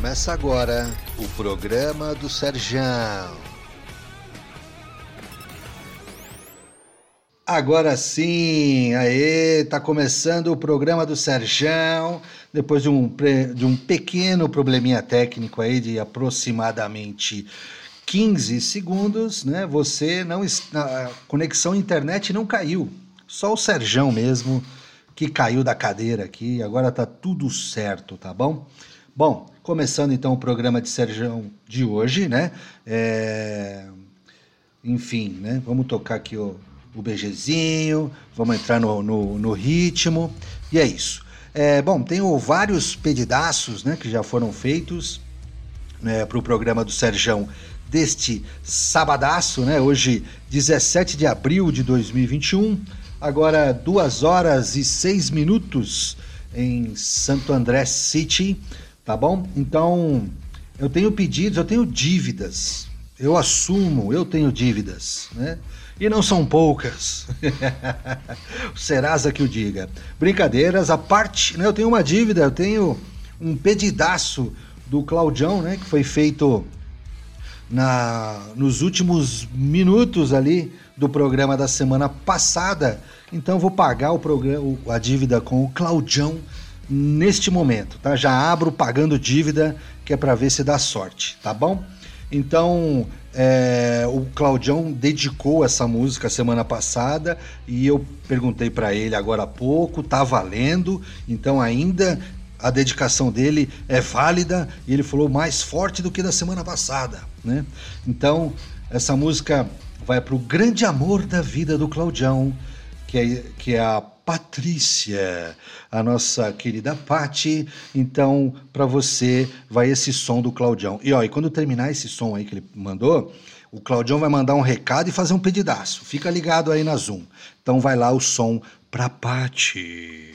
Começa agora o programa do Serjão. Agora sim, aê, tá começando o programa do Serjão, depois de um, de um pequeno probleminha técnico aí de aproximadamente 15 segundos, né? Você não a conexão internet não caiu, só o Serjão mesmo que caiu da cadeira aqui, agora tá tudo certo, tá bom? Bom, começando então o programa de Serjão de hoje, né? É... Enfim, né? Vamos tocar aqui o, o BGzinho, vamos entrar no, no, no ritmo, e é isso. É, bom, tenho vários pedidaços né, que já foram feitos né, para o programa do Serjão deste sabadaço, né? Hoje, 17 de abril de 2021, agora 2 horas e 6 minutos em Santo André City tá bom? Então, eu tenho pedidos, eu tenho dívidas. Eu assumo, eu tenho dívidas, né? E não são poucas. o Serasa que o diga. Brincadeiras, a parte, né? Eu tenho uma dívida, eu tenho um pedidaço do Claudião, né? Que foi feito na, nos últimos minutos ali do programa da semana passada. Então vou pagar o programa, a dívida com o Claudião neste momento, tá? Já abro pagando dívida, que é para ver se dá sorte, tá bom? Então, é, o Claudião dedicou essa música semana passada e eu perguntei para ele agora há pouco, tá valendo, então ainda a dedicação dele é válida e ele falou mais forte do que da semana passada, né? Então, essa música vai para o grande amor da vida do Claudião, que é, que é a Patrícia, a nossa querida Pati. Então, para você vai esse som do Claudião. E ó, e quando terminar esse som aí que ele mandou, o Claudião vai mandar um recado e fazer um pedidaço. Fica ligado aí na Zoom. Então vai lá o som pra Pati.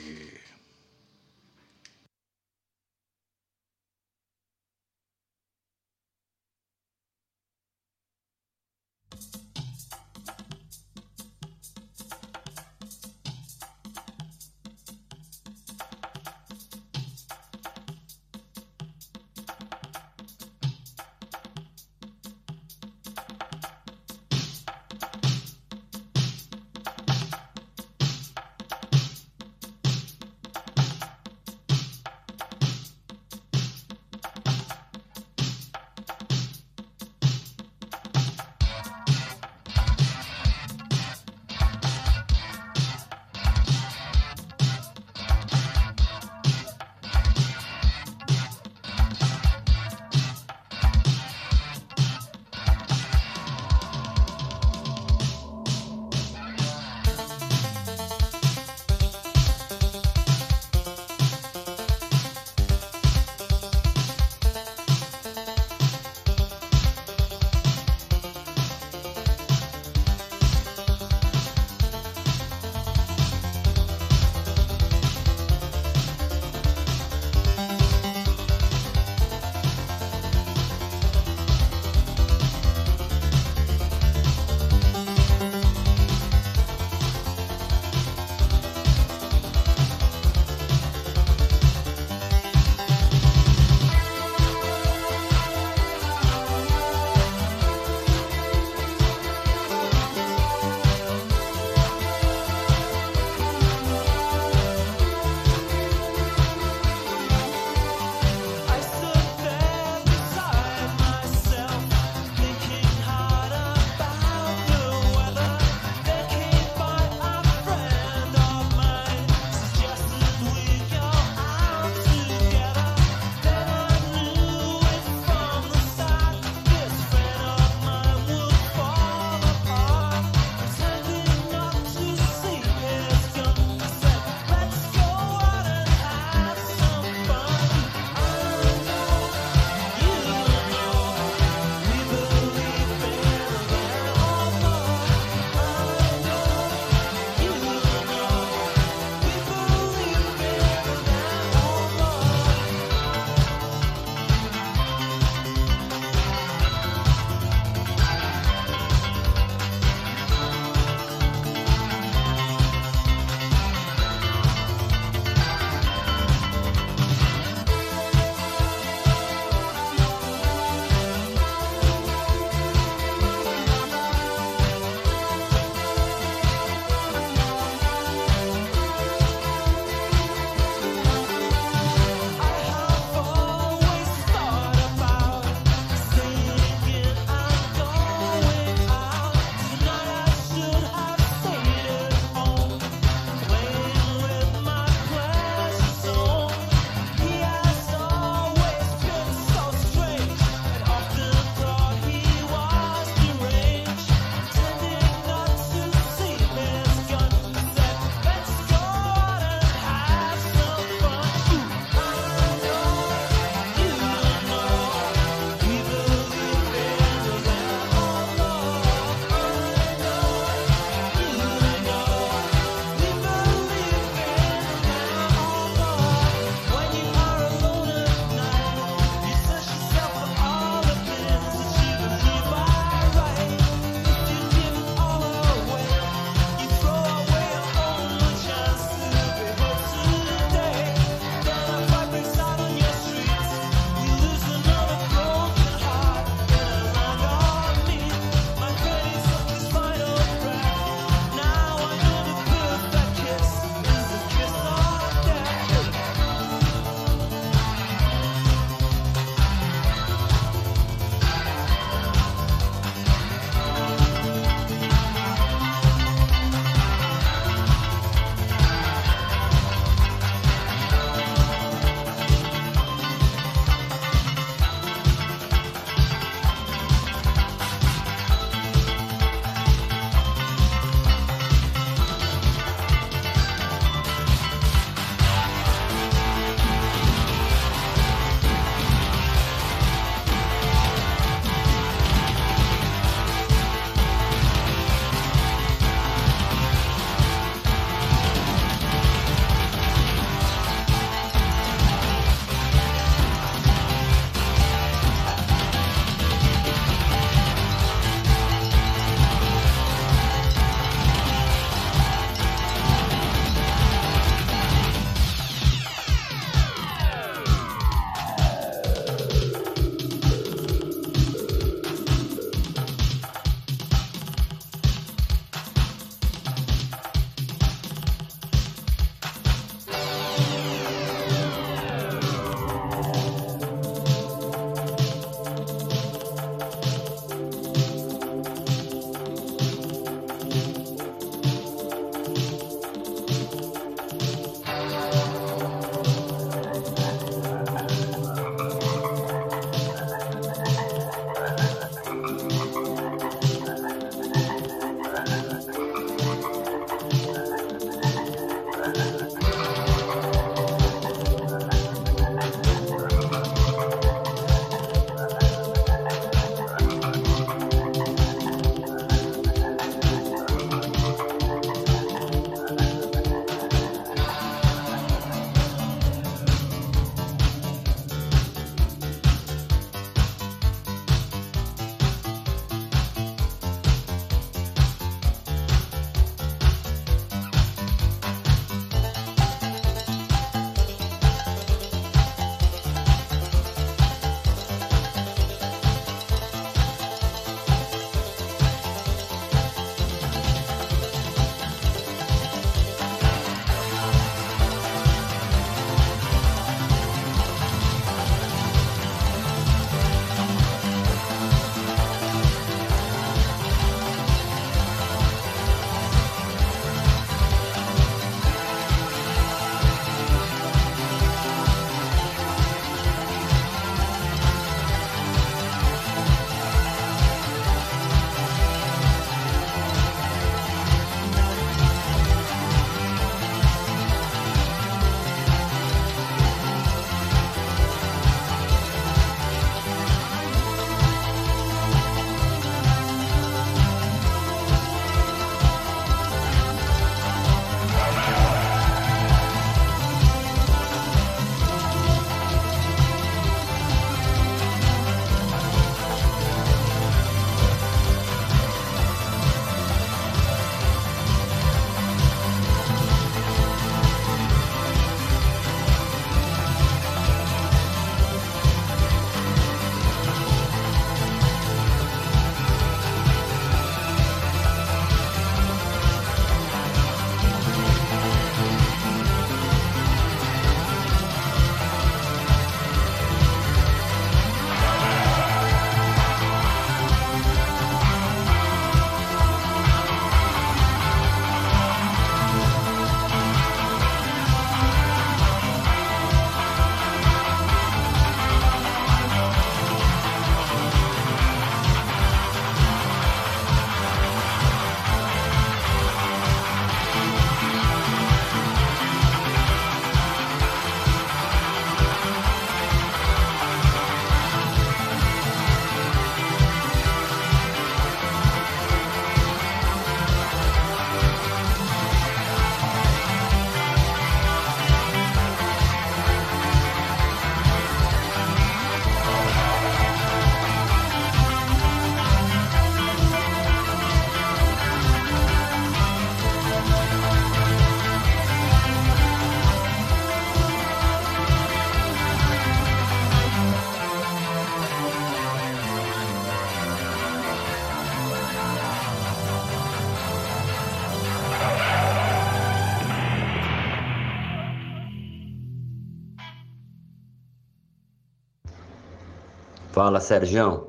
Fala, Serjão.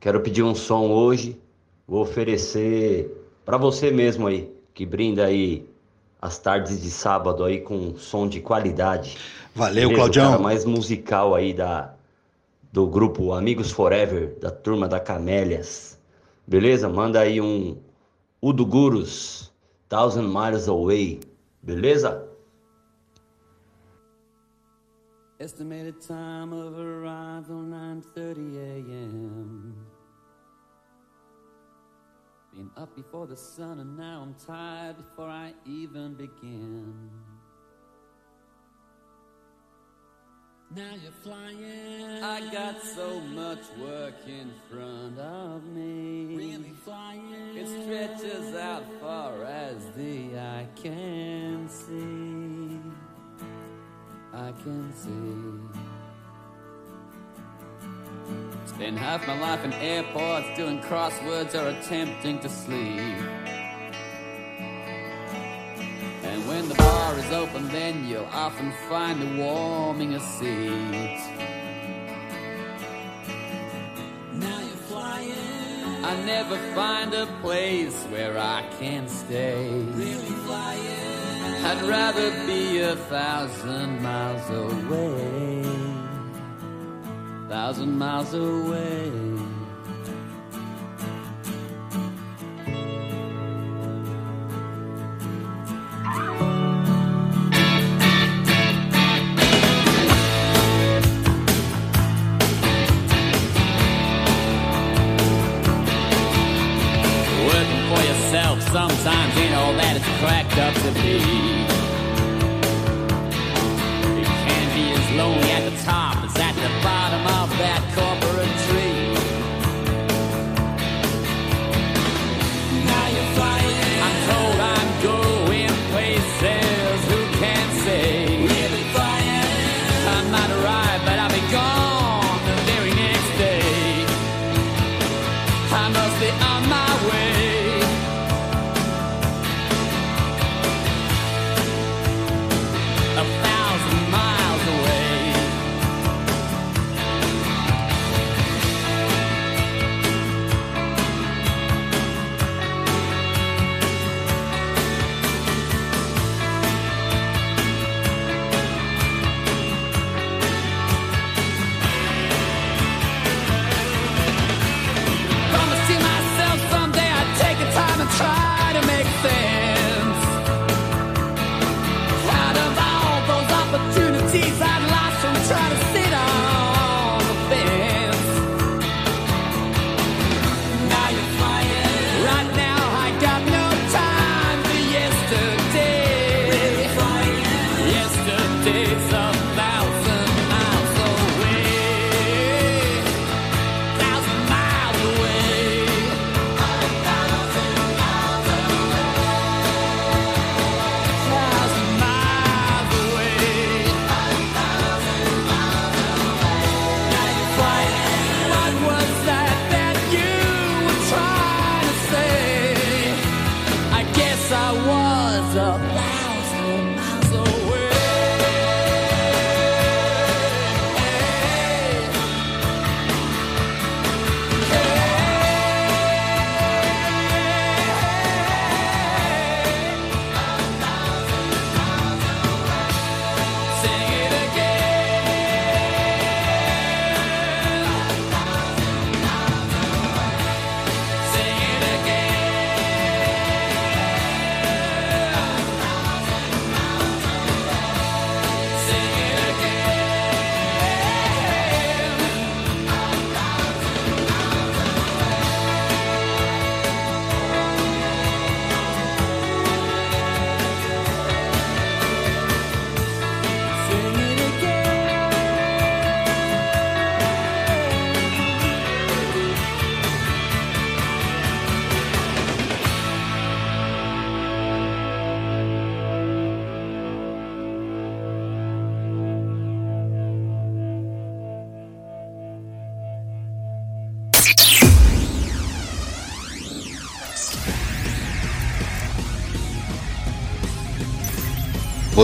Quero pedir um som hoje. Vou oferecer para você mesmo aí, que brinda aí as tardes de sábado aí com som de qualidade. Valeu, Beleza? Claudião. O cara mais musical aí da, do grupo Amigos Forever, da turma da Camélias. Beleza? Manda aí um Udo Gurus, Thousand Miles Away. Beleza? Estimated time of arrival 9:30 a.m. Been up before the sun and now I'm tired before I even begin. Now you're flying. I got so much work in front of me. Really flying. It stretches out far as the eye can see. I can see. Spend half my life in airports doing crosswords or attempting to sleep. And when the bar is open, then you'll often find me warming a seat. Now you're flying. I never find a place where I can stay. Really flying. I'd rather be a thousand miles away. Thousand miles away. Sometimes ain't all that it's cracked up to be. It can be as lonely at the top as at the bottom of that corporate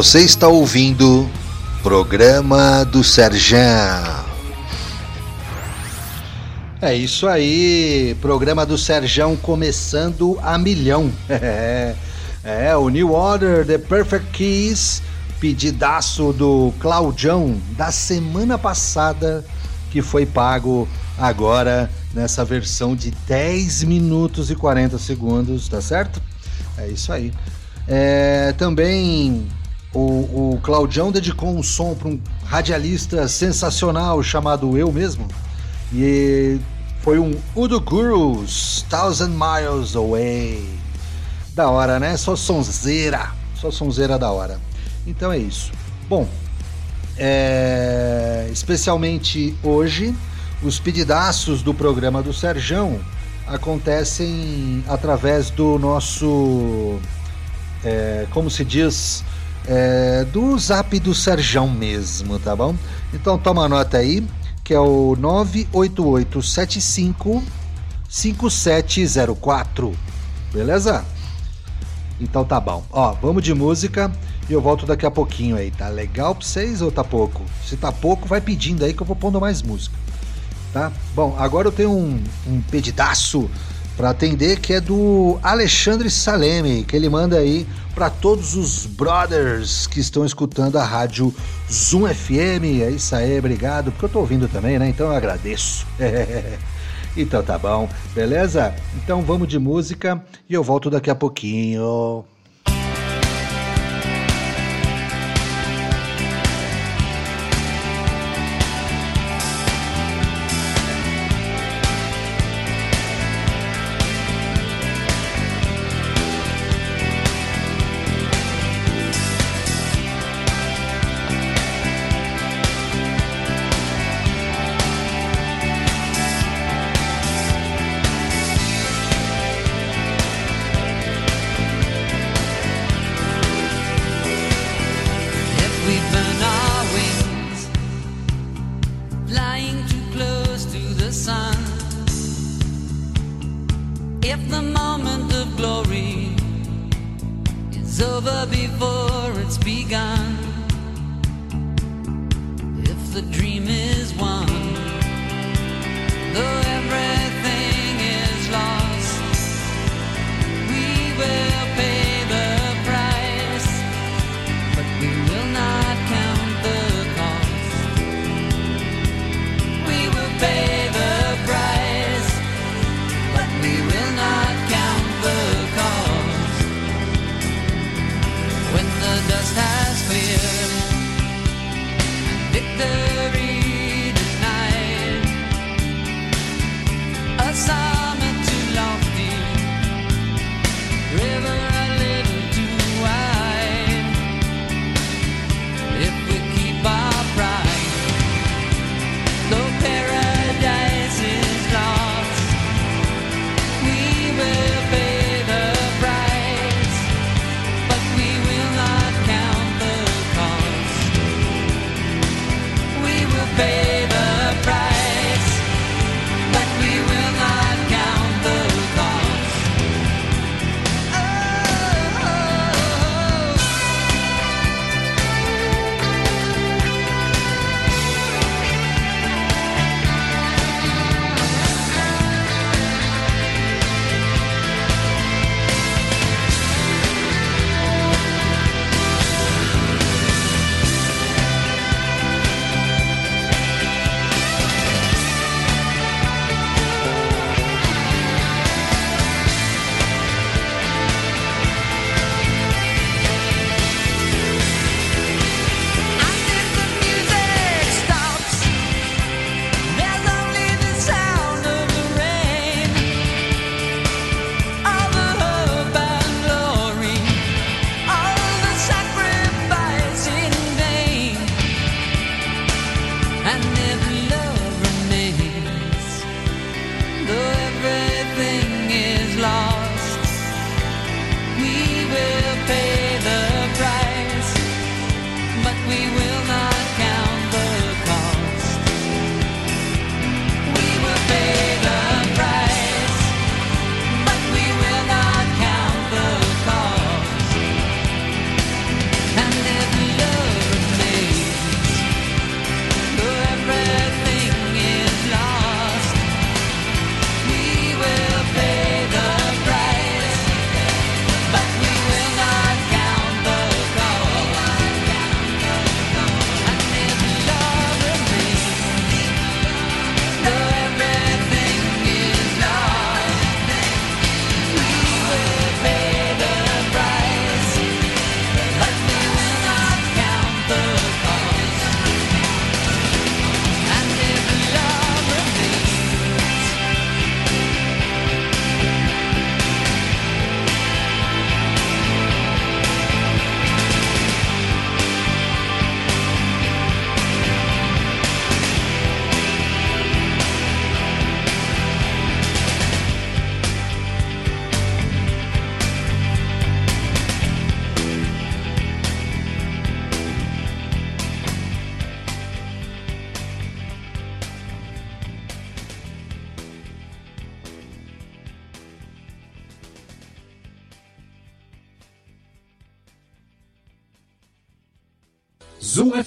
Você está ouvindo Programa do Serjão. É isso aí, programa do Serjão começando a milhão. É, é, o New Order, The Perfect Keys, pedidaço do Claudião da semana passada, que foi pago agora nessa versão de 10 minutos e 40 segundos, tá certo? É isso aí. É, também o, o Claudião dedicou um som para um radialista sensacional chamado Eu Mesmo. E foi um Udo Gurus, Thousand Miles Away. Da hora, né? Só sonzeira. Só sonzeira da hora. Então é isso. Bom, é... especialmente hoje, os pedidaços do programa do Serjão acontecem através do nosso. É, como se diz? É, do zap do Serjão mesmo, tá bom? Então toma nota aí que é o 98875 5704. Beleza? Então tá bom. Ó, vamos de música e eu volto daqui a pouquinho aí. Tá legal pra vocês ou tá pouco? Se tá pouco, vai pedindo aí que eu vou pondo mais música. Tá? Bom, agora eu tenho um, um pedidaço para atender que é do Alexandre Saleme, que ele manda aí para todos os brothers que estão escutando a rádio Zoom FM. É isso aí, obrigado, porque eu tô ouvindo também, né? Então eu agradeço. então tá bom, beleza? Então vamos de música e eu volto daqui a pouquinho.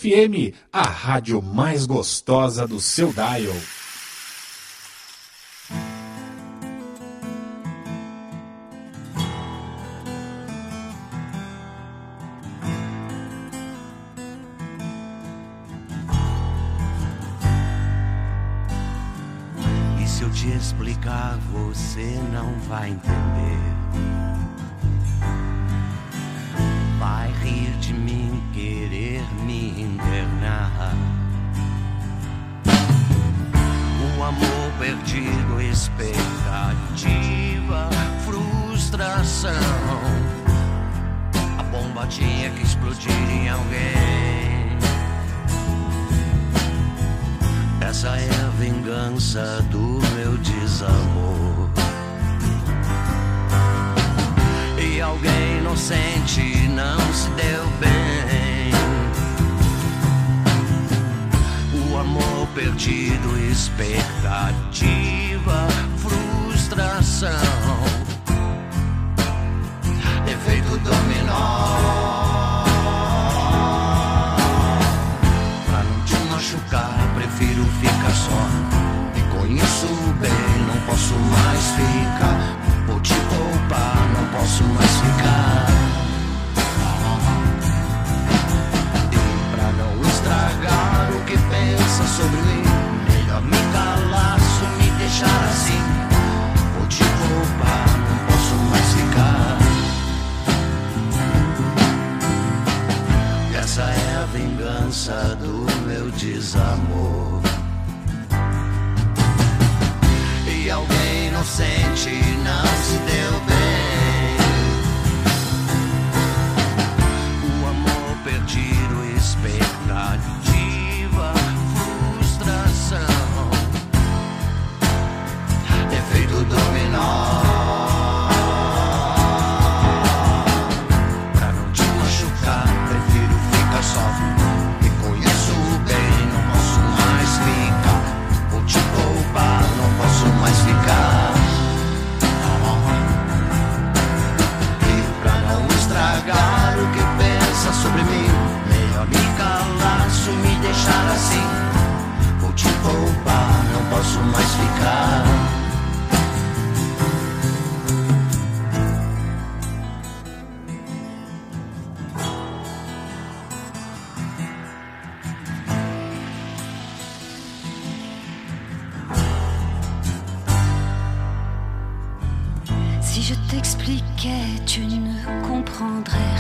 FM, a rádio mais gostosa do seu dial. prendrai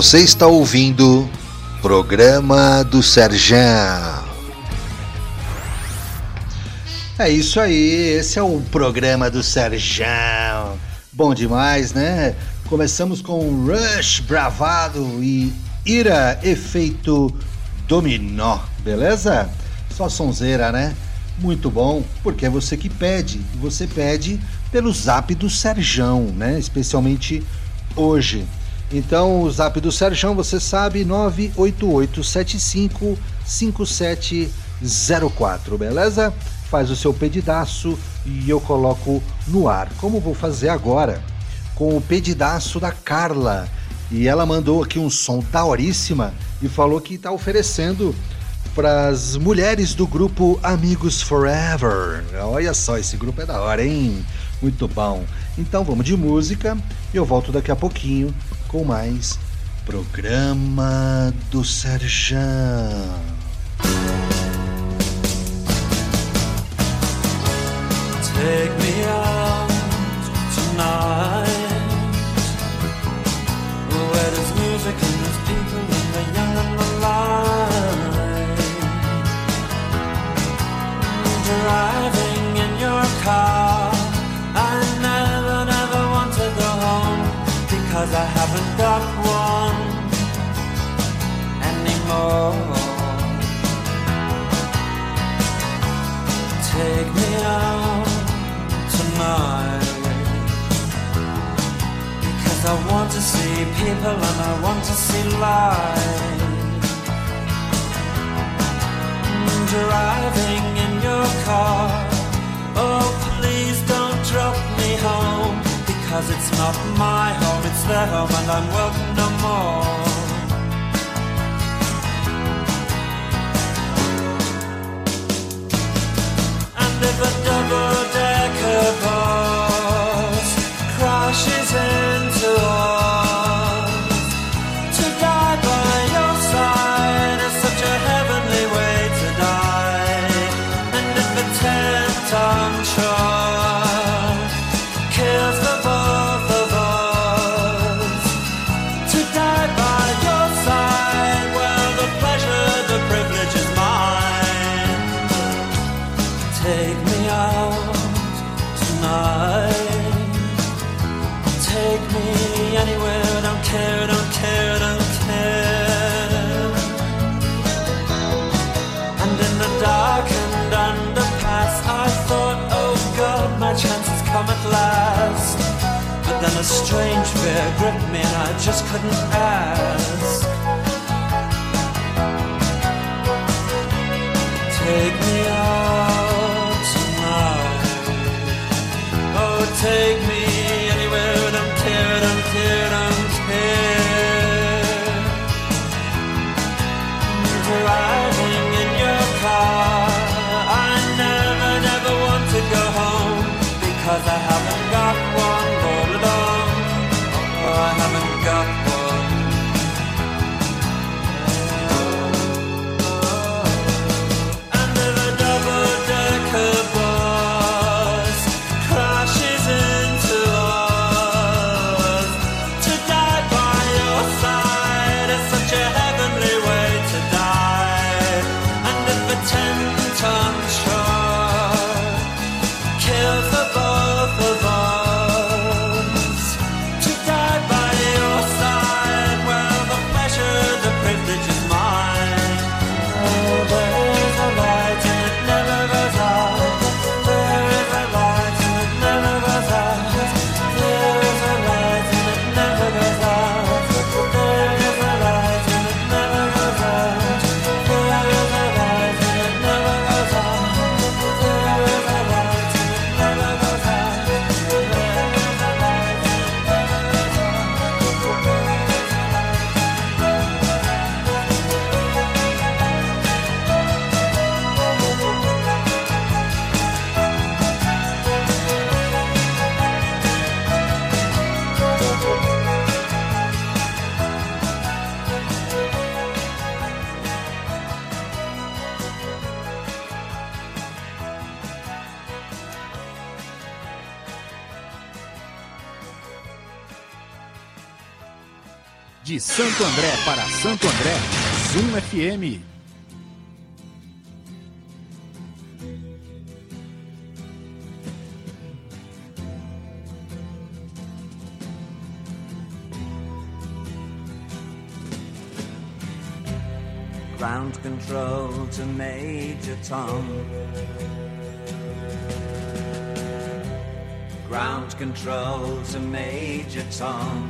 Você está ouvindo Programa do Serjão. É isso aí, esse é o programa do Serjão. Bom demais, né? Começamos com Rush Bravado e Ira Efeito Dominó, beleza? Só sonzeira, né? Muito bom, porque é você que pede. Você pede pelo zap do Serjão, né? Especialmente hoje. Então, o zap do Sérgio, você sabe, 988755704, beleza? Faz o seu pedidaço e eu coloco no ar, como vou fazer agora, com o pedidaço da Carla. E ela mandou aqui um som daoríssima e falou que está oferecendo para as mulheres do grupo Amigos Forever. Olha só, esse grupo é da hora, hein? Muito bom. Então vamos de música e eu volto daqui a pouquinho com mais Programa do Serjão. Take me out tonight. Where there's music and there's people the young and the light. Driving in your car Because I haven't got one anymore. Take me out tonight Because I want to see people and I want to see life. Driving in your car. Oh please don't drop me home Because it's not my home, it's their home and I'm welcome no more and I Santo André para Santo André, Zoom FM. Ground control to Major Tom. Ground control to Major Tom.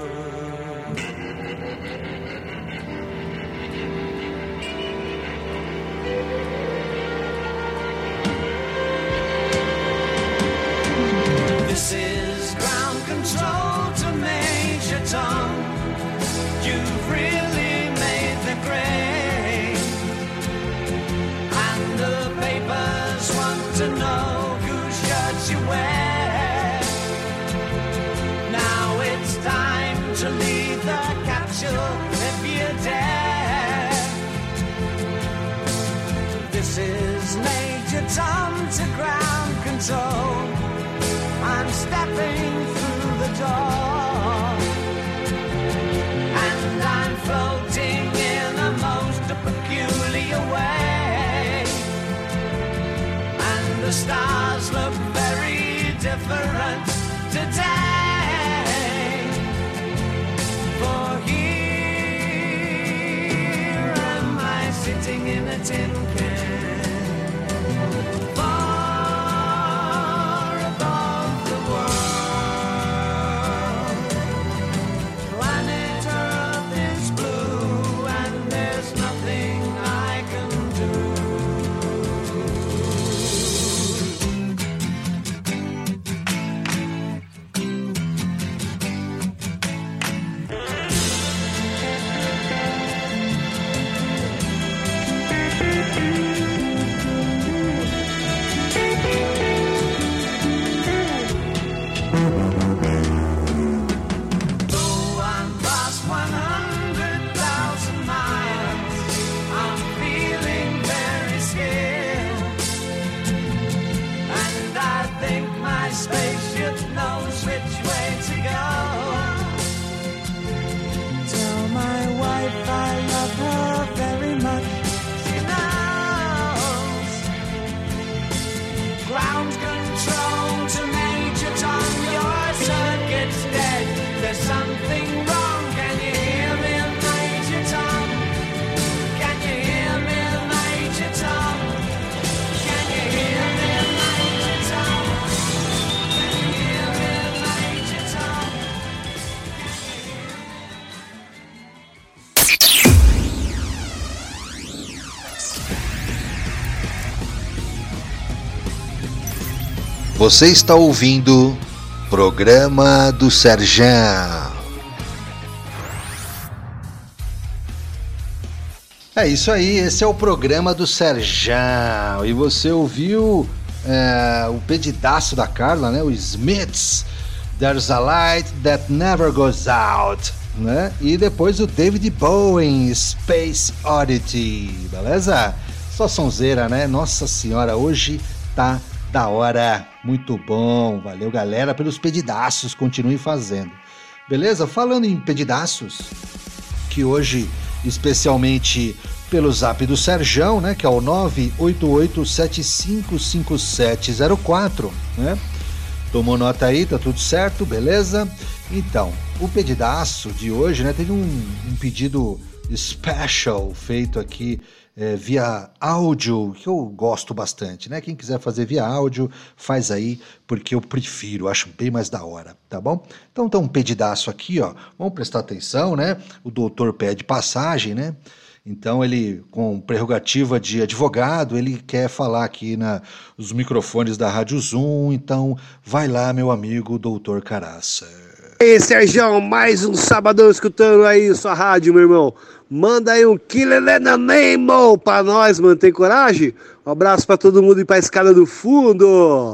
Major Tom to ground control. I'm stepping through the door. And I'm floating in a most peculiar way. And the stars look very different today. For here am I sitting in a tin can. Você está ouvindo Programa do Serjão. É isso aí, esse é o programa do Serjão. E você ouviu é, o pedidaço da Carla, né? O Smiths, There's a Light That Never Goes Out. Né? E depois o David Bowie, Space Oddity, beleza? Só sonzeira, né? Nossa senhora, hoje tá da hora, muito bom. Valeu, galera, pelos pedidaços, continuem fazendo. Beleza? Falando em pedidaços, que hoje, especialmente pelo zap do Serjão, né, que é o 988755704, né? Tomou nota aí, tá tudo certo, beleza? Então, o pedidaço de hoje, né, teve um, um pedido special feito aqui é, via áudio, que eu gosto bastante, né? Quem quiser fazer via áudio, faz aí, porque eu prefiro, acho bem mais da hora, tá bom? Então tá um pedidaço aqui, ó. Vamos prestar atenção, né? O doutor pede passagem, né? Então ele, com prerrogativa de advogado, ele quer falar aqui na, nos microfones da Rádio Zoom. Então vai lá, meu amigo doutor Caraça. aí, Sérgio, mais um sabadão escutando aí sua rádio, meu irmão. Manda aí um Killer Nemo pra nós, mano. Tem coragem? Um abraço pra todo mundo e pra escada do fundo.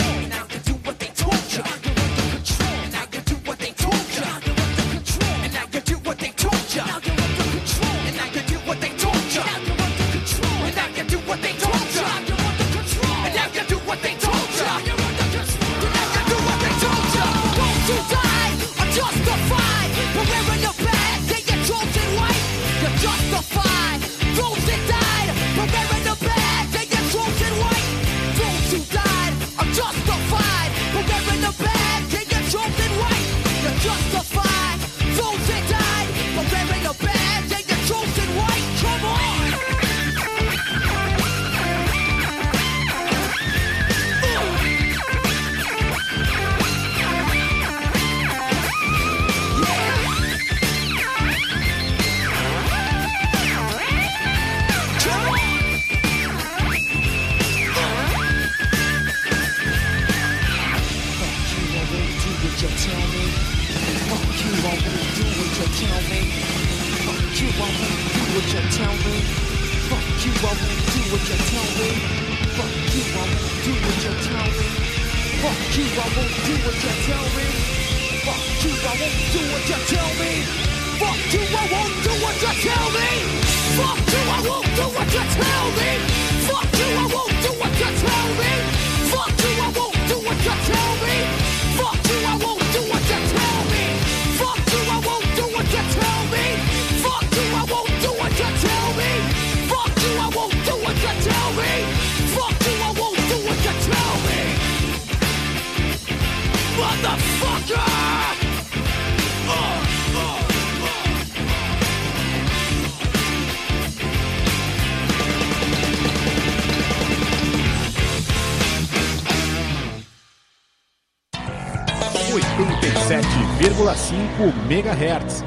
87,5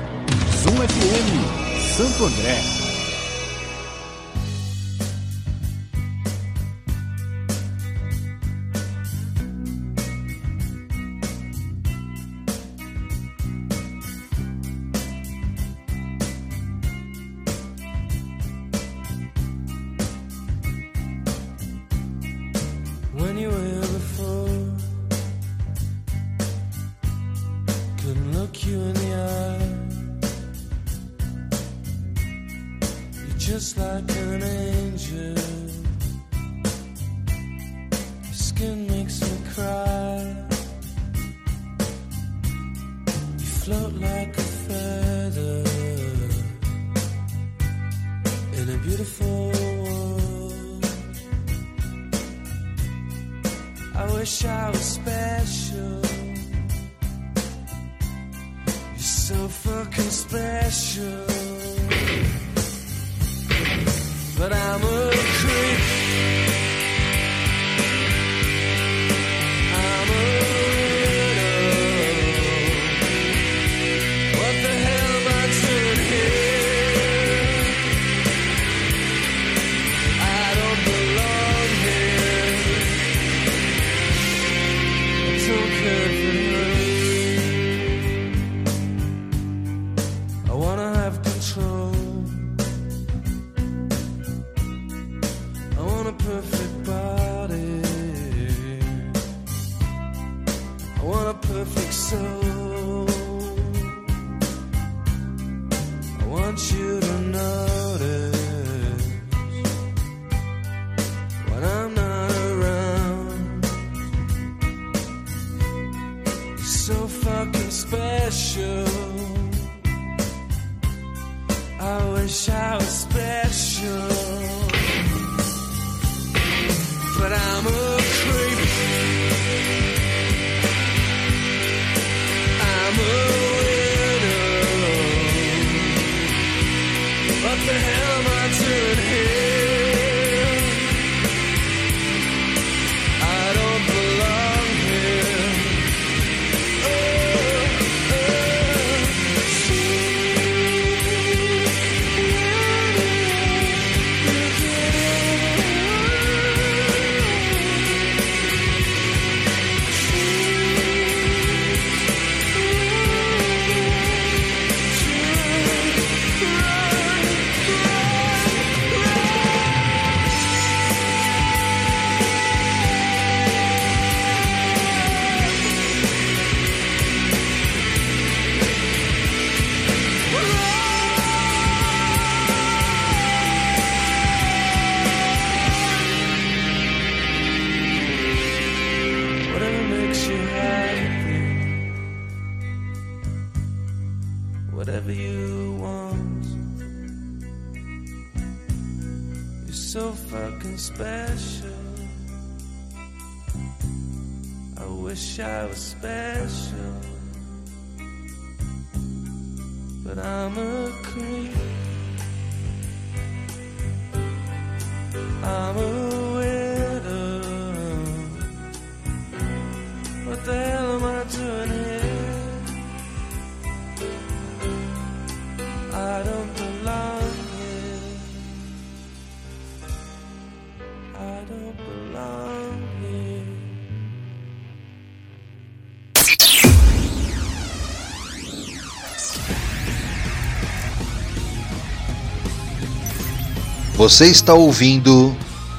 Você está ouvindo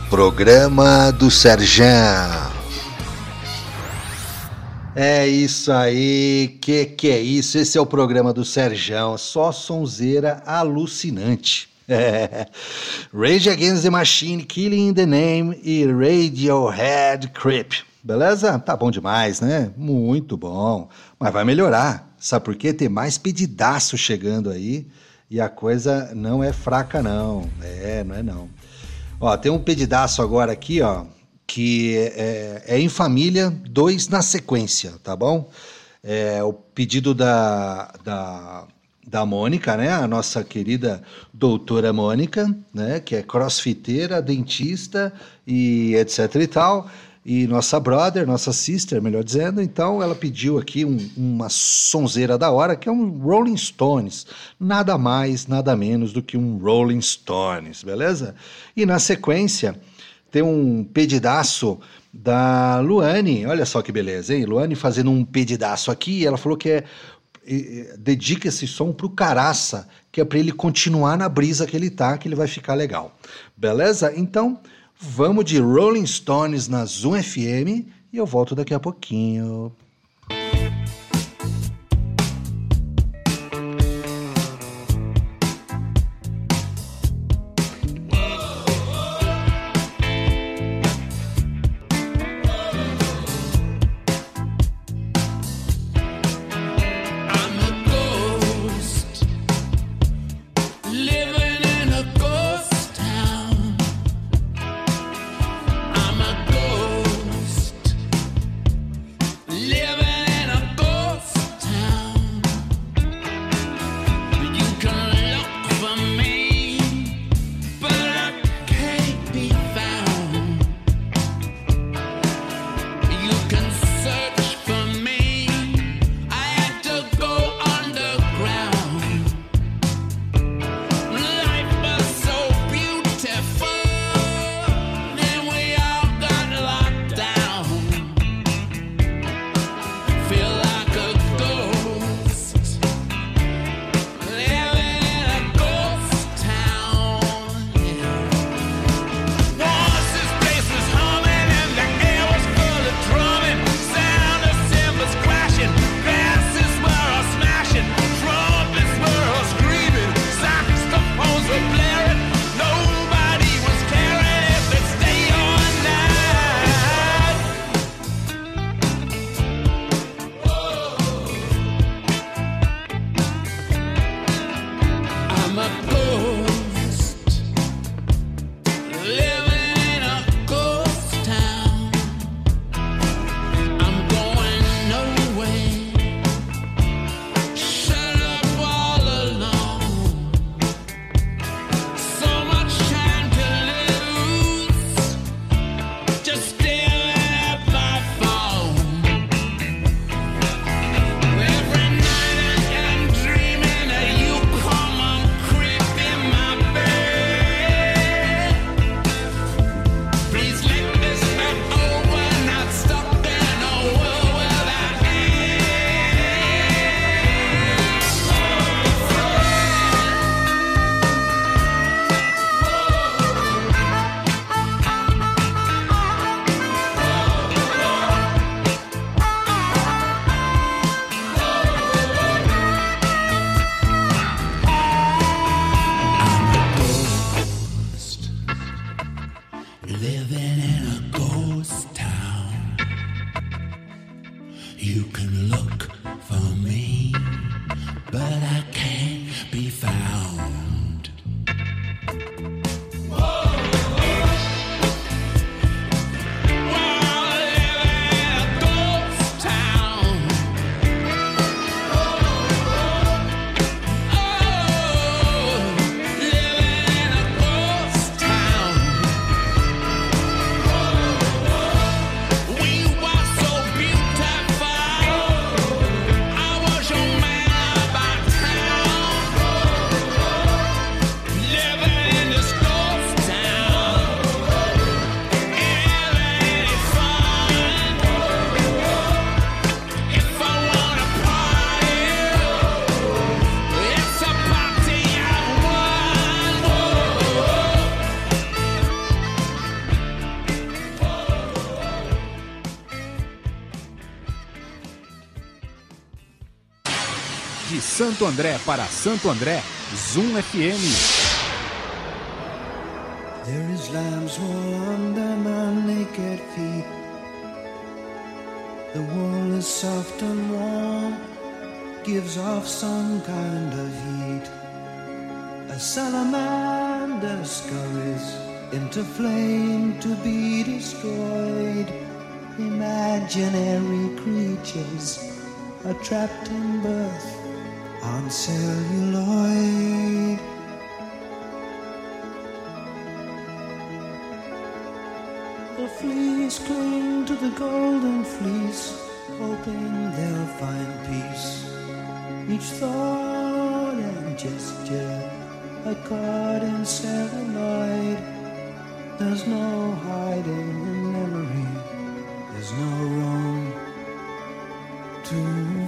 Programa do Serjão. É isso aí, que que é isso? Esse é o programa do Serjão, só sonzeira alucinante. É. Rage Against the Machine, Killing in the Name e Radiohead Creep. Beleza? Tá bom demais, né? Muito bom. Mas vai melhorar. Sabe por quê? Tem mais pedidaço chegando aí. E a coisa não é fraca, não. É, não é não. Ó, tem um pedidaço agora aqui, ó, que é, é em família, dois na sequência, tá bom? É o pedido da, da, da Mônica, né? A nossa querida doutora Mônica, né? Que é crossfiteira, dentista e etc e tal. E nossa brother, nossa sister, melhor dizendo. Então ela pediu aqui um, uma sonzeira da hora, que é um Rolling Stones. Nada mais, nada menos do que um Rolling Stones, beleza? E na sequência tem um pedidaço da Luane. Olha só que beleza, hein? Luane fazendo um pedidaço aqui. Ela falou que é dedica esse som pro Caraça, que é para ele continuar na brisa que ele tá, que ele vai ficar legal. Beleza? Então, vamos de Rolling Stones na Zoom FM e eu volto daqui a pouquinho. Santo André para Santo André, Zoom FM. There is lamb's wool under my naked feet. The wool is soft and warm, gives off some kind of heat. A salamander scurries into flame to be destroyed. Imaginary creatures are trapped in birth on celluloid. The fleas cling to the golden fleece, hoping they'll find peace. Each thought and gesture a card in celluloid. There's no hiding in memory, there's no room to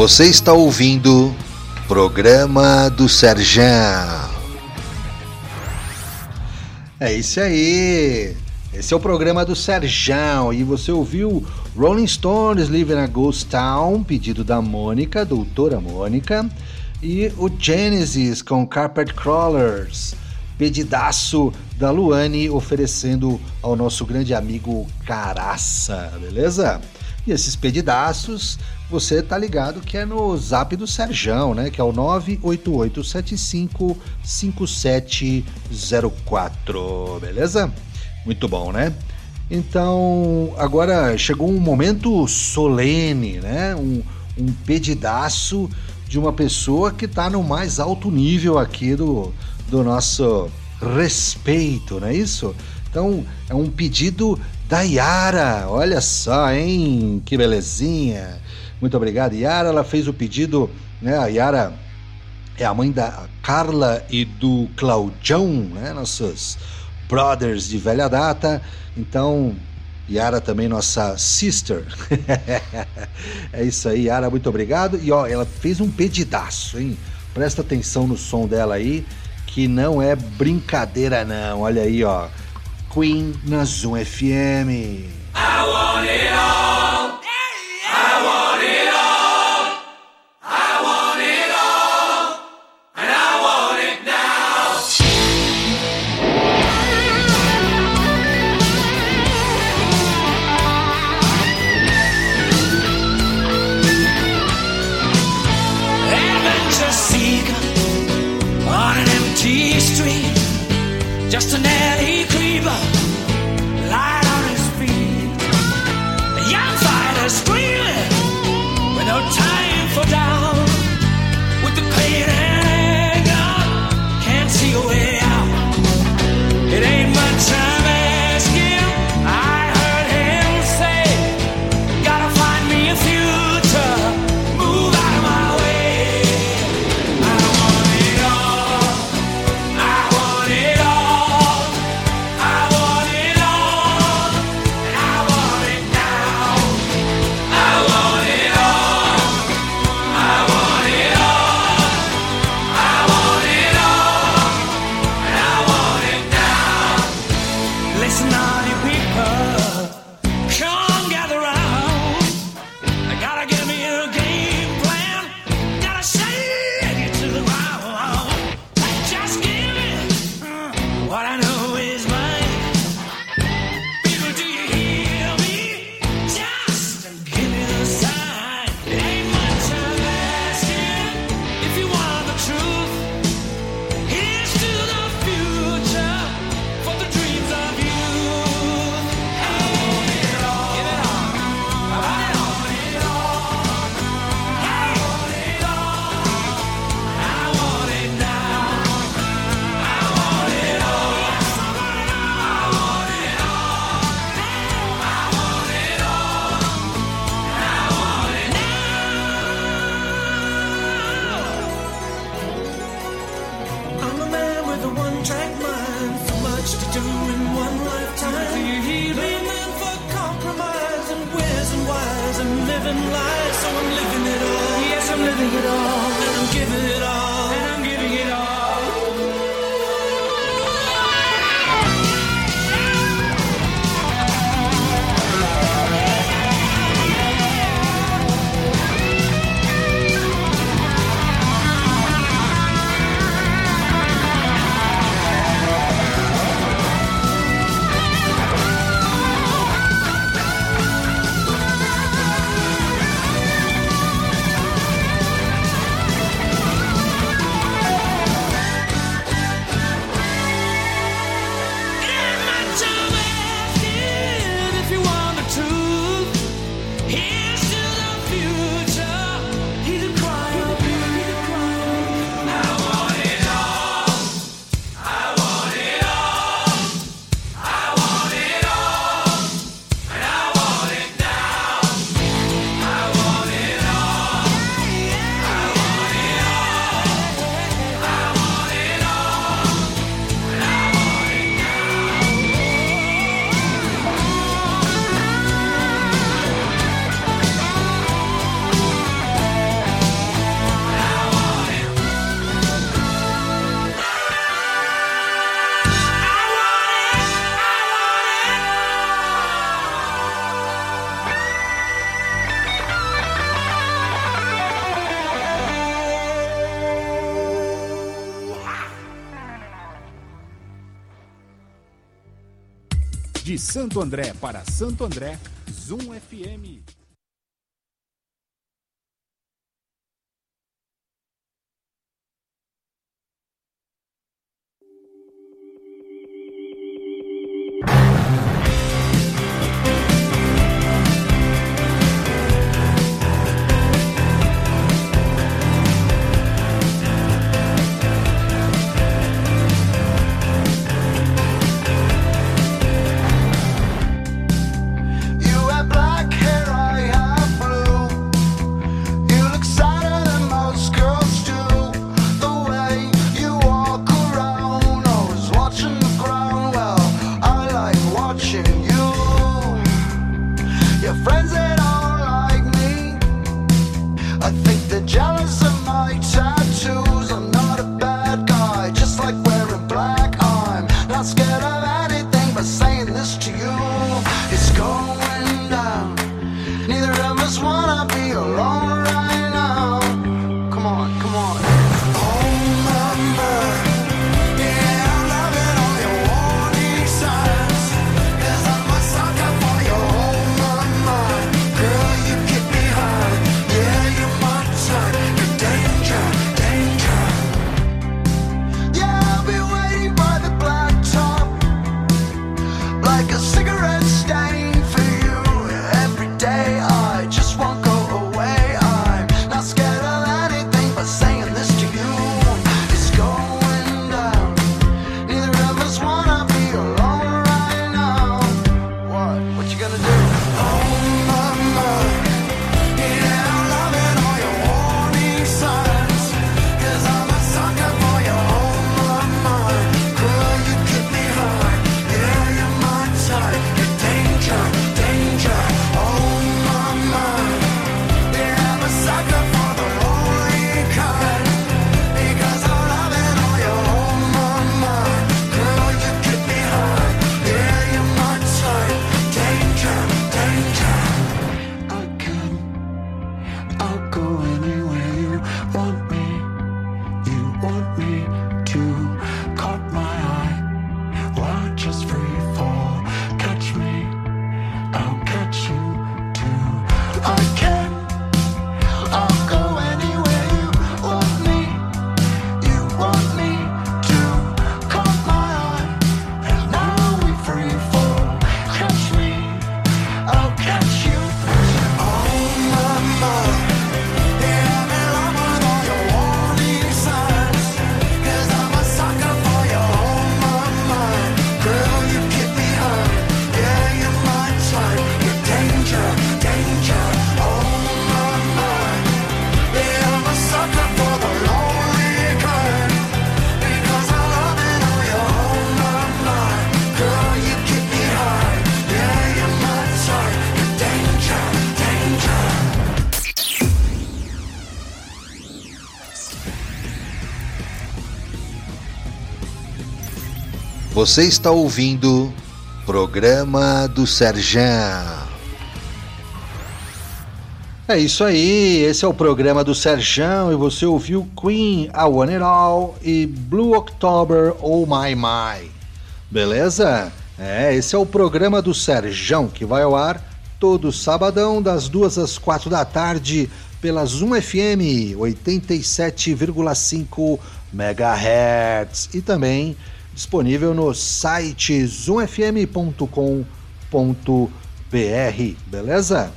Você está ouvindo Programa do Serjão. É isso aí. Esse é o programa do Serjão e você ouviu Rolling Stones Living a Ghost Town, pedido da Mônica, doutora Mônica, e o Genesis com Carpet Crawlers, pedidaço da Luane oferecendo ao nosso grande amigo Caraça, beleza? E esses pedidaços você tá ligado que é no zap do Serjão, né? Que é o 988755704, beleza? Muito bom, né? Então, agora chegou um momento solene, né? Um, um pedidaço de uma pessoa que está no mais alto nível aqui do, do nosso respeito, não é isso? Então, é um pedido da Yara. Olha só, hein? Que belezinha. Muito obrigado, Yara. Ela fez o pedido, né? A Yara é a mãe da Carla e do Claudião, né? Nossos brothers de velha data. Então, Yara também nossa sister. é isso aí, Yara, muito obrigado. E ó, ela fez um pedidaço, hein? Presta atenção no som dela aí, que não é brincadeira não. Olha aí, ó. Queen na Zoom FM. I want it all. Santo André para Santo André, Zoom FM. Você está ouvindo Programa do Serjão. É isso aí, esse é o programa do Serjão e você ouviu Queen, A One It All e Blue October, Oh My My. Beleza? É, esse é o programa do Serjão que vai ao ar todo sabadão das duas às quatro da tarde pela Zoom FM 87,5 MHz e também disponível no site zoomfm.com.br, beleza?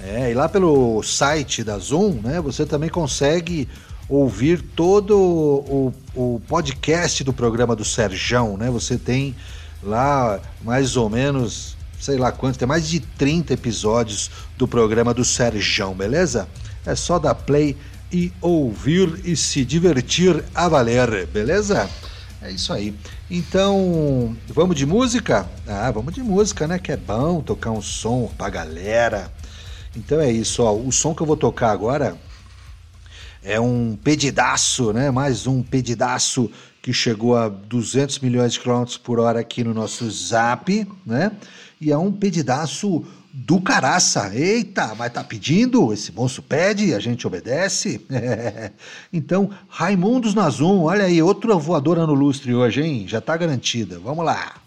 É, e lá pelo site da Zoom, né, você também consegue ouvir todo o, o podcast do programa do Serjão, né? Você tem lá mais ou menos, sei lá quanto, tem mais de 30 episódios do programa do Serjão, beleza? É só dar play e ouvir e se divertir a valer, beleza? É isso aí. Então, vamos de música? Ah, vamos de música, né? Que é bom tocar um som pra galera. Então é isso, ó. O som que eu vou tocar agora é um pedidaço, né? Mais um pedidaço que chegou a 200 milhões de quilômetros por hora aqui no nosso Zap, né? E é um pedidaço do caraça. Eita, mas tá pedindo? Esse monstro pede, a gente obedece. então, Raimundos na Zoom, olha aí, outra voadora no lustre hoje, hein? Já tá garantida. Vamos lá.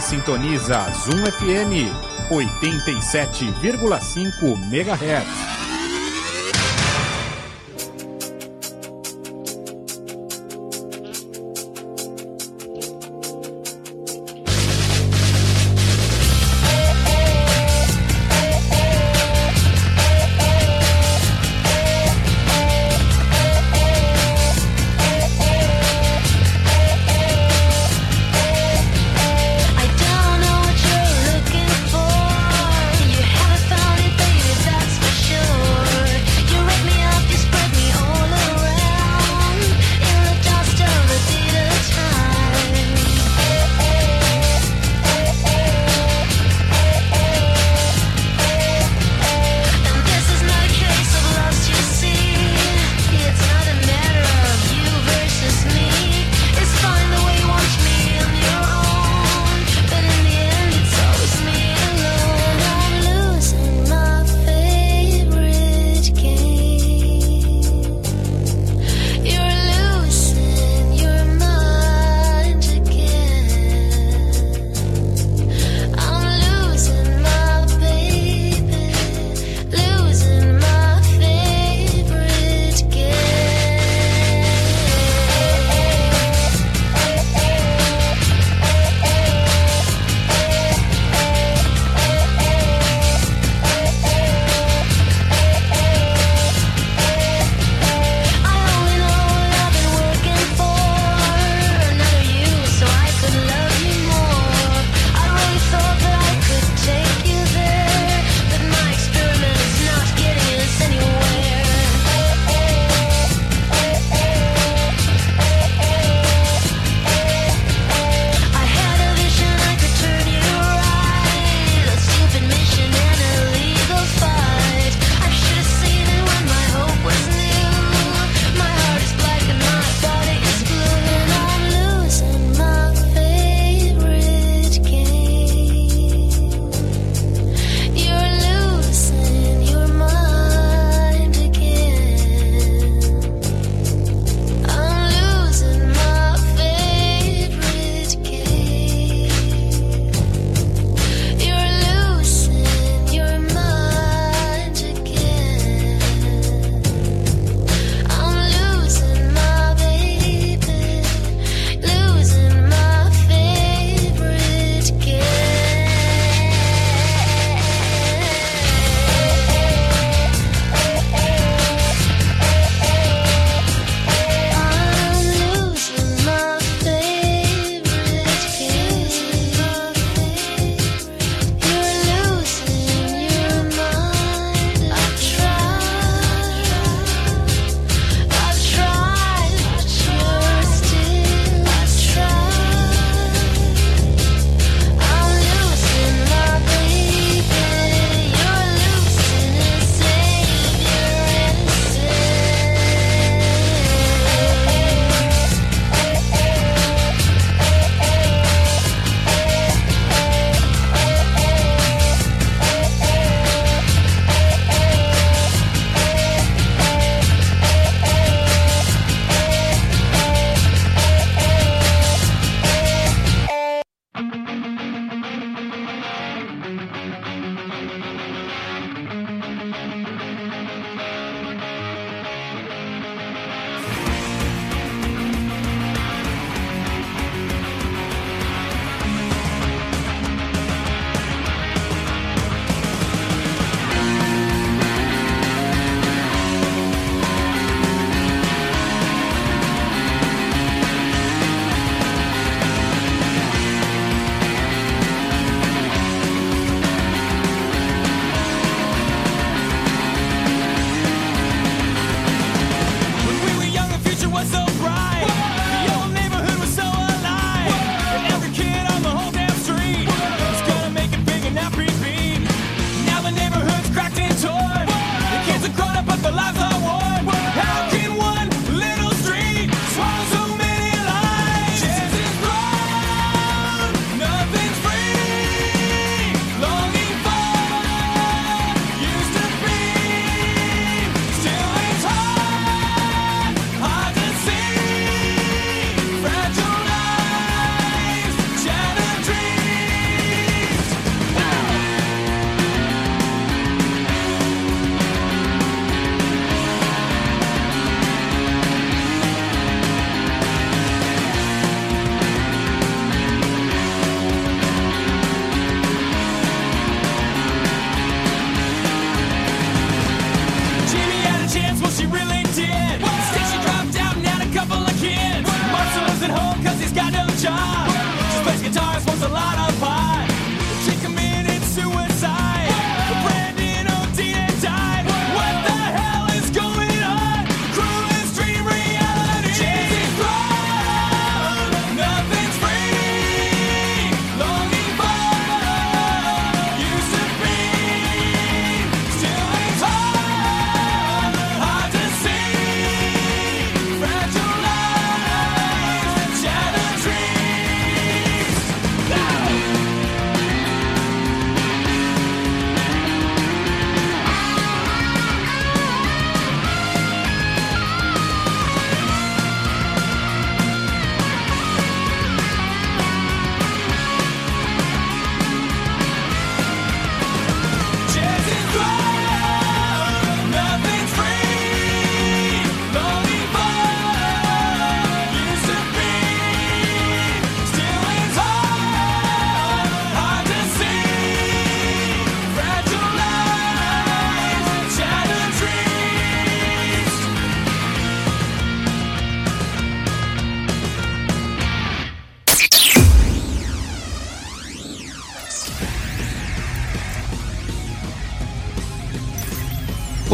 Sintoniza Zoom FM 87,5 MHz.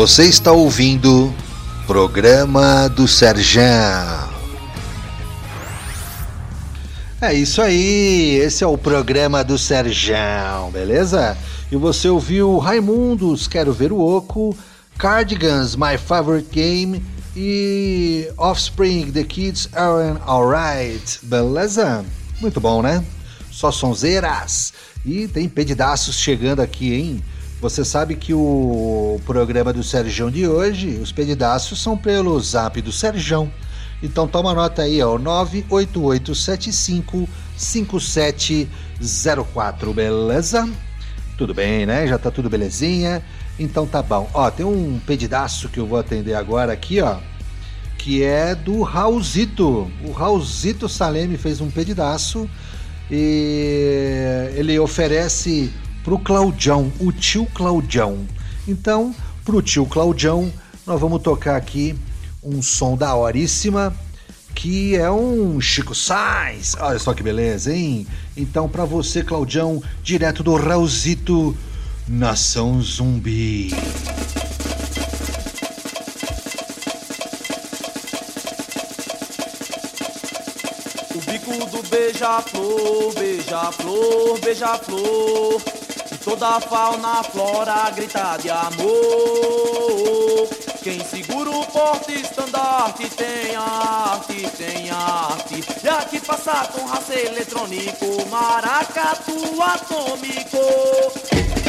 Você está ouvindo Programa do Serjão. É isso aí, esse é o programa do Serjão, beleza? E você ouviu Raimundos, Quero Ver o Oco, Cardigans, My Favorite Game e Offspring, The Kids Aren't Alright, beleza? Muito bom, né? Só sonzeiras. E tem pedidaços chegando aqui, hein? Você sabe que o programa do Serjão de hoje, os pedidaços são pelo zap do Serjão. Então toma nota aí, ó, 988755704, beleza? Tudo bem, né? Já tá tudo belezinha? Então tá bom. Ó, tem um pedidaço que eu vou atender agora aqui, ó, que é do Raulzito. O Raulzito Saleme fez um pedidaço e ele oferece pro Claudião, o tio Claudião. Então, pro tio Claudião, nós vamos tocar aqui um som da horíssima, que é um Chico Sainz. Olha só que beleza, hein? Então, para você, Claudião, direto do Raulzito, Nação Zumbi. O bico do beija-flor, beija-flor, beija-flor. Toda a fauna, flora grita de amor. Quem segura o porte estandarte tem arte, tem arte. E aqui passa com raça eletrônico, maracatu atômico.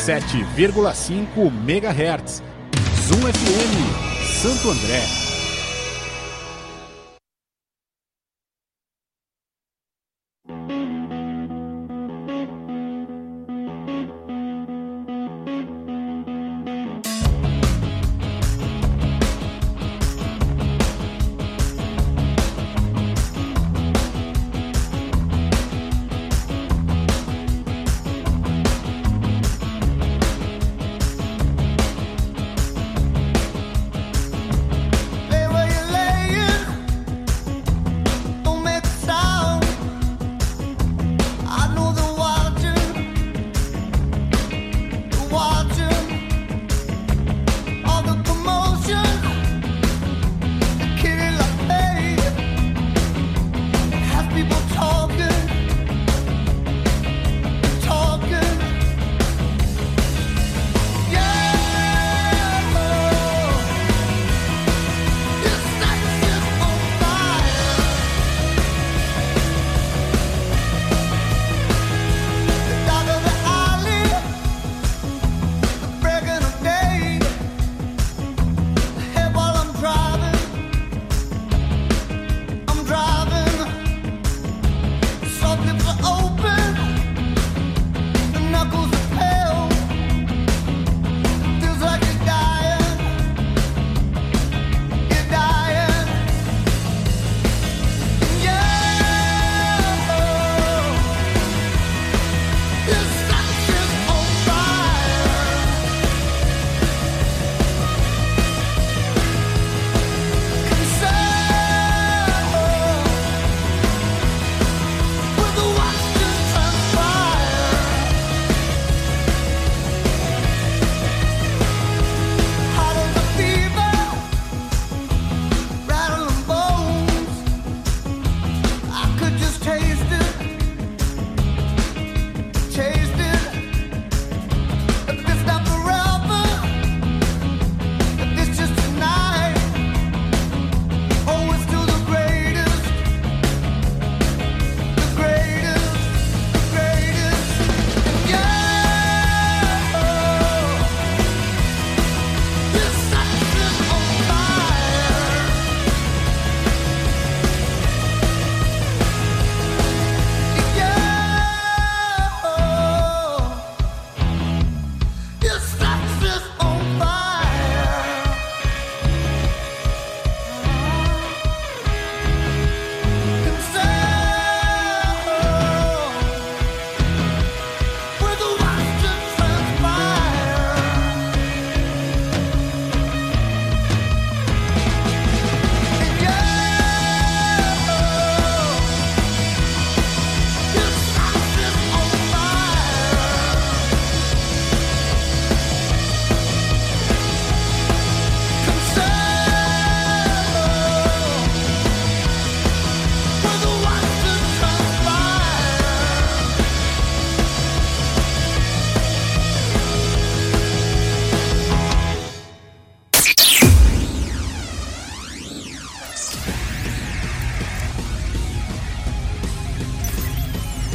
87,5 MHz. Zoom FM, Santo André.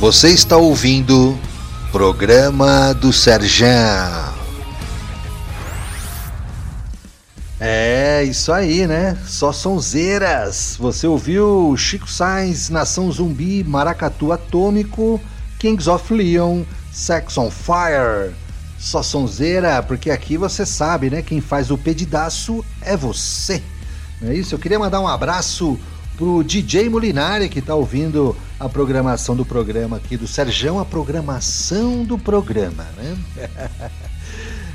Você está ouvindo Programa do Serjão. É, isso aí, né? Só sonzeiras. Você ouviu Chico Sainz, Nação Zumbi, Maracatu Atômico, Kings of Leon, Sex on Fire. Só sonzeira, porque aqui você sabe, né? Quem faz o pedidaço é você. Não é isso? Eu queria mandar um abraço pro DJ Molinari que tá ouvindo a programação do programa aqui do Serjão, a programação do programa, né?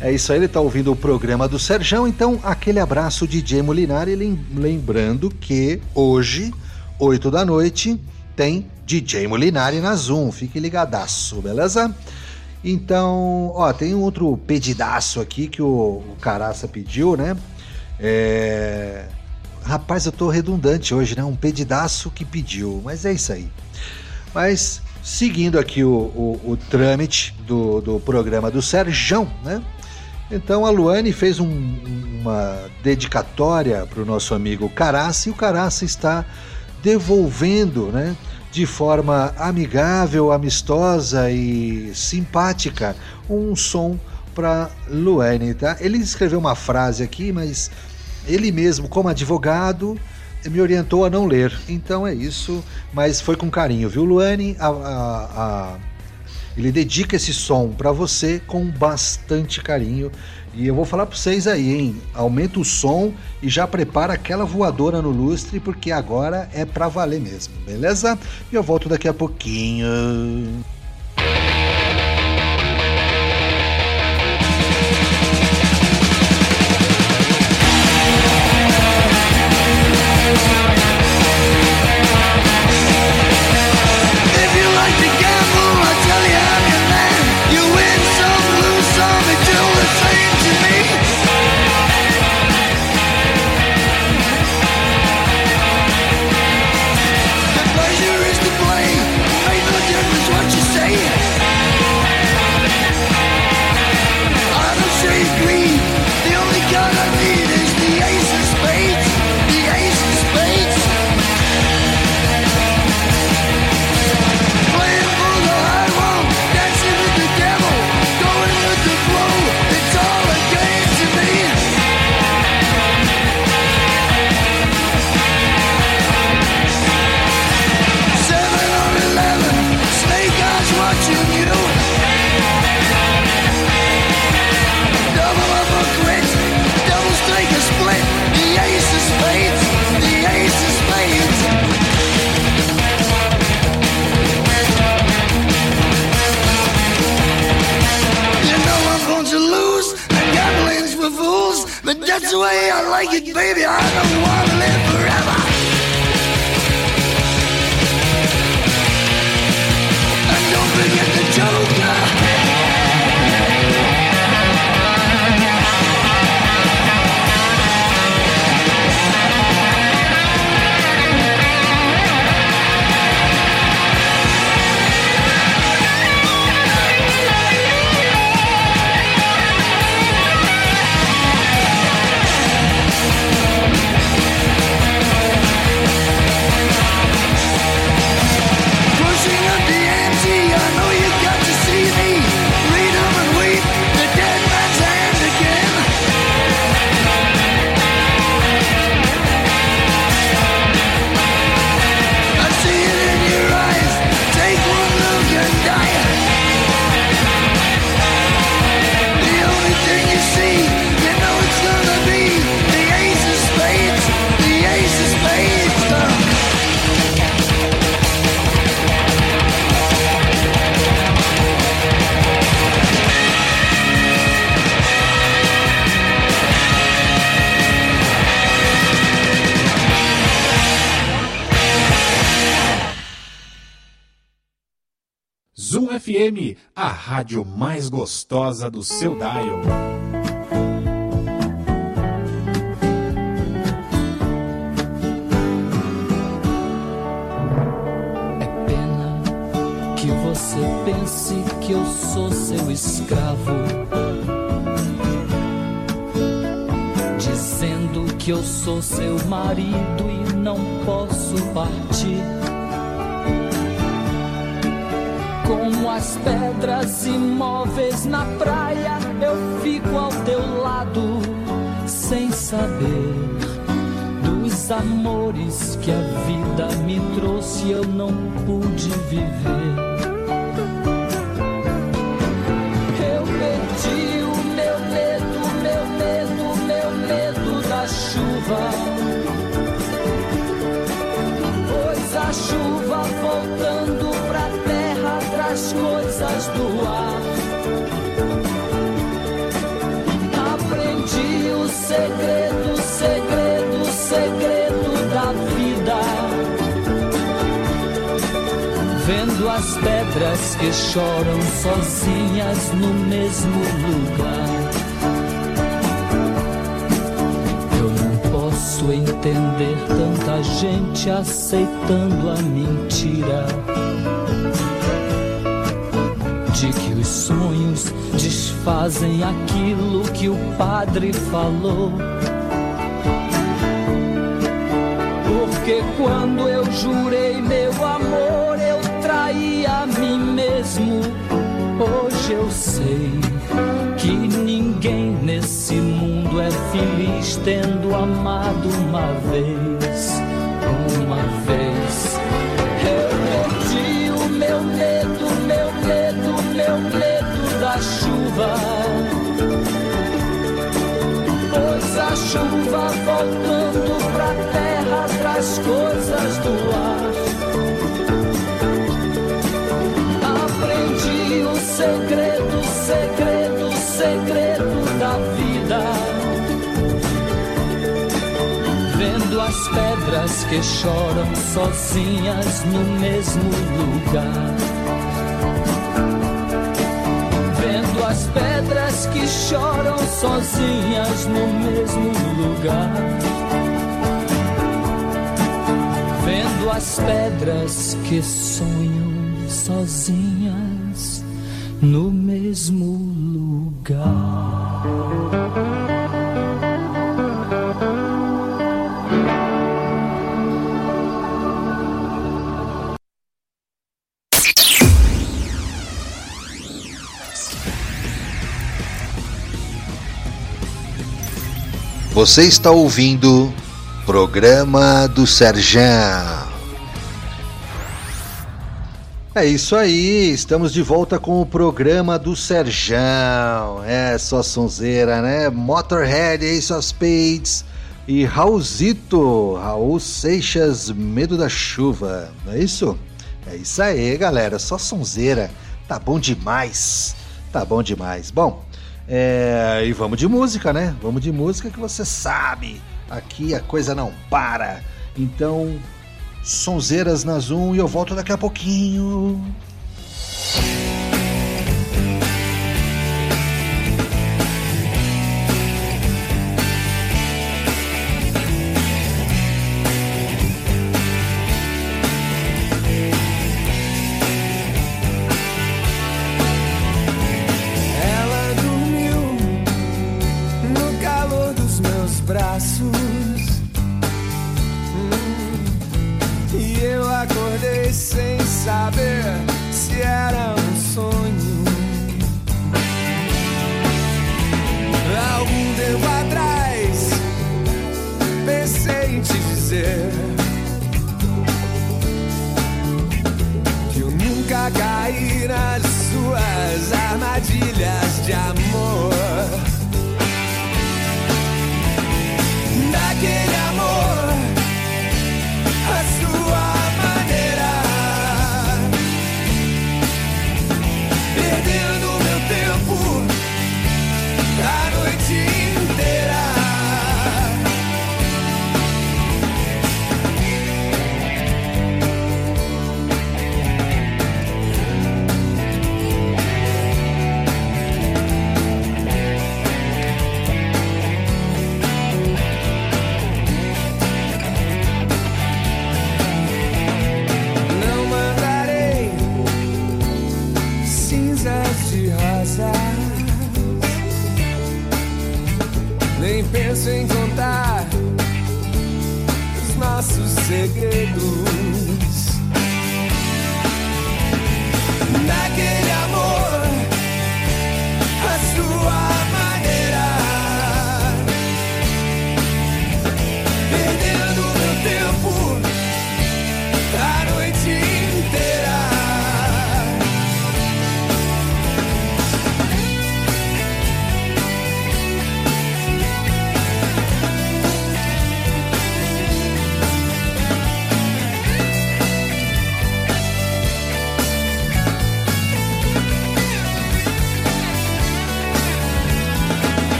É isso aí, ele tá ouvindo o programa do Serjão, então aquele abraço DJ Molinari, lem- lembrando que hoje, 8 da noite, tem DJ Molinari na Zoom, fique ligadaço, beleza? Então, ó, tem um outro pedidaço aqui que o, o Caraça pediu, né? É... Rapaz, eu tô redundante hoje, né? Um pedidaço que pediu, mas é isso aí. Mas, seguindo aqui o, o, o trâmite do, do programa do Serjão, né? Então a Luane fez um- uma dedicatória para o nosso amigo Caraça e o Caraça está devolvendo, né? de forma amigável, amistosa e simpática um som para Luane, tá? Ele escreveu uma frase aqui, mas ele mesmo, como advogado, me orientou a não ler. Então é isso, mas foi com carinho, viu, Luane? A, a, a... Ele dedica esse som para você com bastante carinho. E eu vou falar para vocês aí, hein? Aumenta o som e já prepara aquela voadora no lustre, porque agora é para valer mesmo, beleza? E eu volto daqui a pouquinho. Going to lose, and gambling's for fools. But that's the way I like it, baby. I don't want to live forever. Zoom FM, a rádio mais gostosa do seu dial. É pena que você pense que eu sou seu escravo. Dizendo que eu sou seu marido e não posso partir. Como as pedras imóveis na praia, eu fico ao teu lado, sem saber dos amores que a vida me trouxe, eu não pude viver. Eu perdi o meu medo, meu medo, meu medo da chuva. As pedras que choram sozinhas no mesmo lugar. Eu não posso entender tanta gente aceitando a mentira de que os sonhos desfazem aquilo que o padre falou. Por Porque quando eu jurei meu amor, traí a mim mesmo. Hoje eu sei que ninguém nesse mundo é feliz tendo amado uma vez. Uma vez. Eu perdi o meu medo, meu medo, meu medo da chuva. Pois a chuva voltando pra terra traz coisas do segredo, segredo, segredo da vida. Vendo as pedras que choram sozinhas no mesmo lugar. Vendo as pedras que choram sozinhas no mesmo lugar. Vendo as pedras que sonham sozinhas no mesmo lugar. Você está ouvindo Programa do Serjão. É isso aí, estamos de volta com o programa do Serjão. É só sonzeira, né? Motorhead, Ace of Spades e Raulzito, Raul Seixas, Medo da Chuva. Não é isso? É isso aí, galera, só sonzeira. Tá bom demais. Tá bom demais. Bom, é, e vamos de música, né? Vamos de música que você sabe. Aqui a coisa não para. Então, sonzeiras na Zoom e eu volto daqui a pouquinho.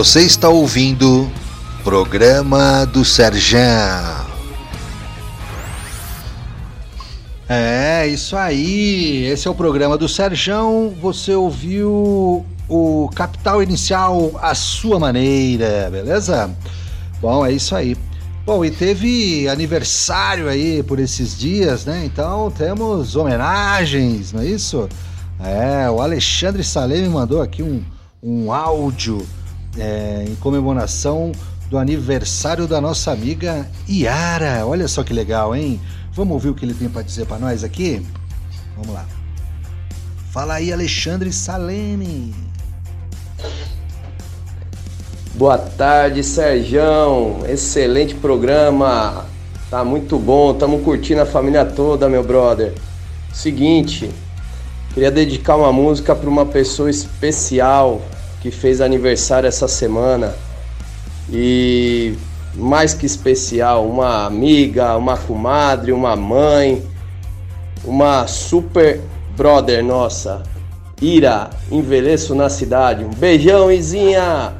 Você está ouvindo Programa do Serjão. É, isso aí. Esse é o programa do Serjão. Você ouviu o Capital Inicial à sua maneira, beleza? Bom, é isso aí. Bom, e teve aniversário aí por esses dias, né? Então temos homenagens, não é isso? É, o Alexandre Salem me mandou aqui um, um áudio é, em comemoração do aniversário da nossa amiga Iara. Olha só que legal, hein? Vamos ouvir o que ele tem para dizer para nós aqui? Vamos lá. Fala aí, Alexandre Saleme. Boa tarde, Serjão. Excelente programa. Tá muito bom. Tamo curtindo a família toda, meu brother. Seguinte, queria dedicar uma música para uma pessoa especial que fez aniversário essa semana. E mais que especial, uma amiga, uma comadre, uma mãe, uma super brother nossa. Ira, envelheço na cidade. Um beijão, Izinha!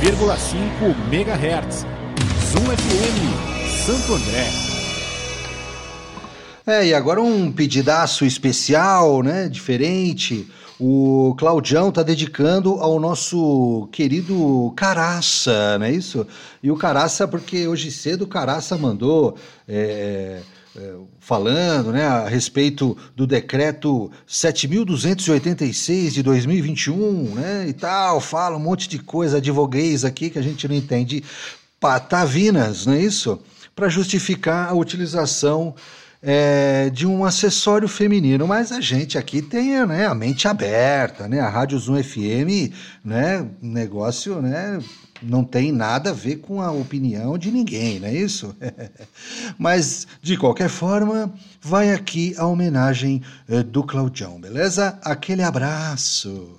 101,5 MHz. Zoom FM, Santo André. É, e agora um pedidaço especial, né? Diferente. O Claudião tá dedicando ao nosso querido Caraça, não é isso? E o Caraça, porque hoje cedo o Caraça mandou. É falando né, a respeito do decreto 7.286 de 2021 né, e tal, fala um monte de coisa, advoguês aqui que a gente não entende patavinas, não é isso? Para justificar a utilização é, de um acessório feminino, mas a gente aqui tem né, a mente aberta, né? A Rádio Zoom FM, né? Negócio, né? Não tem nada a ver com a opinião de ninguém, não é isso? mas, de qualquer forma, vai aqui a homenagem eh, do Claudião, beleza? Aquele abraço.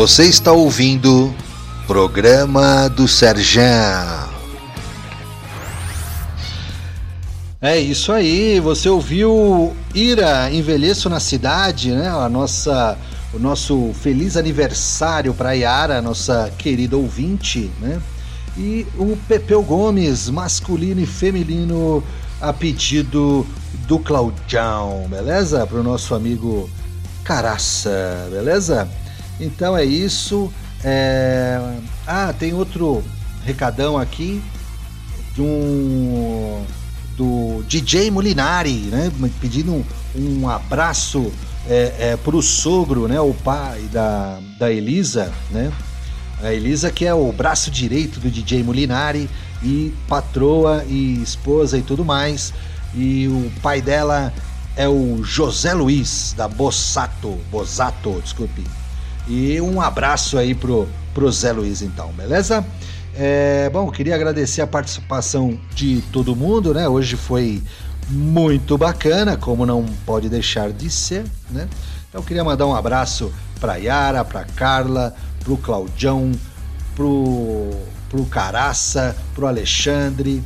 Você está ouvindo Programa do Serjão. É isso aí, você ouviu Ira Envelheço na Cidade, né? A nossa, o nosso feliz aniversário para Yara, nossa querida ouvinte, né? E o Pepeu Gomes, masculino e feminino, a pedido do Claudião, beleza? Para o nosso amigo Caraça, beleza? Então é isso. É... Ah, tem outro recadão aqui de um do DJ Molinari, né? Pedindo um, abraço é, é, pro sogro, né? O pai da, da Elisa, né? A Elisa que é o braço direito do DJ Molinari e patroa e esposa e tudo mais. E o pai dela é o José Luiz da Bossato, Bosato, desculpe. E um abraço aí pro, pro Zé Luiz então, beleza? É, bom, queria agradecer a participação de todo mundo, né? Hoje foi muito bacana, como não pode deixar de ser, né? Então queria mandar um abraço para Yara, para Carla, pro Claudião, pro pro Caraça, pro Alexandre,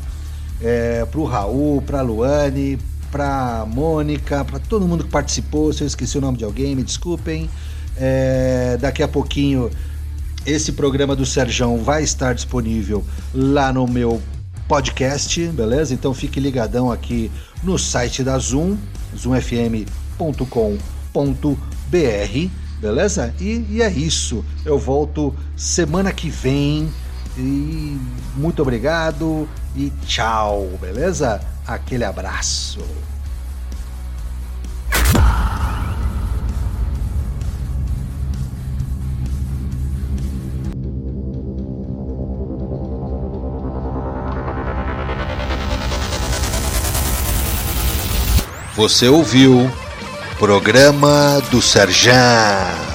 é, pro Raul, pra Luane, pra Mônica, para todo mundo que participou. Se eu esqueci o nome de alguém, me desculpem. É, daqui a pouquinho esse programa do Serjão vai estar disponível lá no meu podcast, beleza? Então fique ligadão aqui no site da Zoom, zoomfm.com.br, beleza? E, e é isso. Eu volto semana que vem. E muito obrigado e tchau, beleza? Aquele abraço. Você ouviu Programa do Serjão.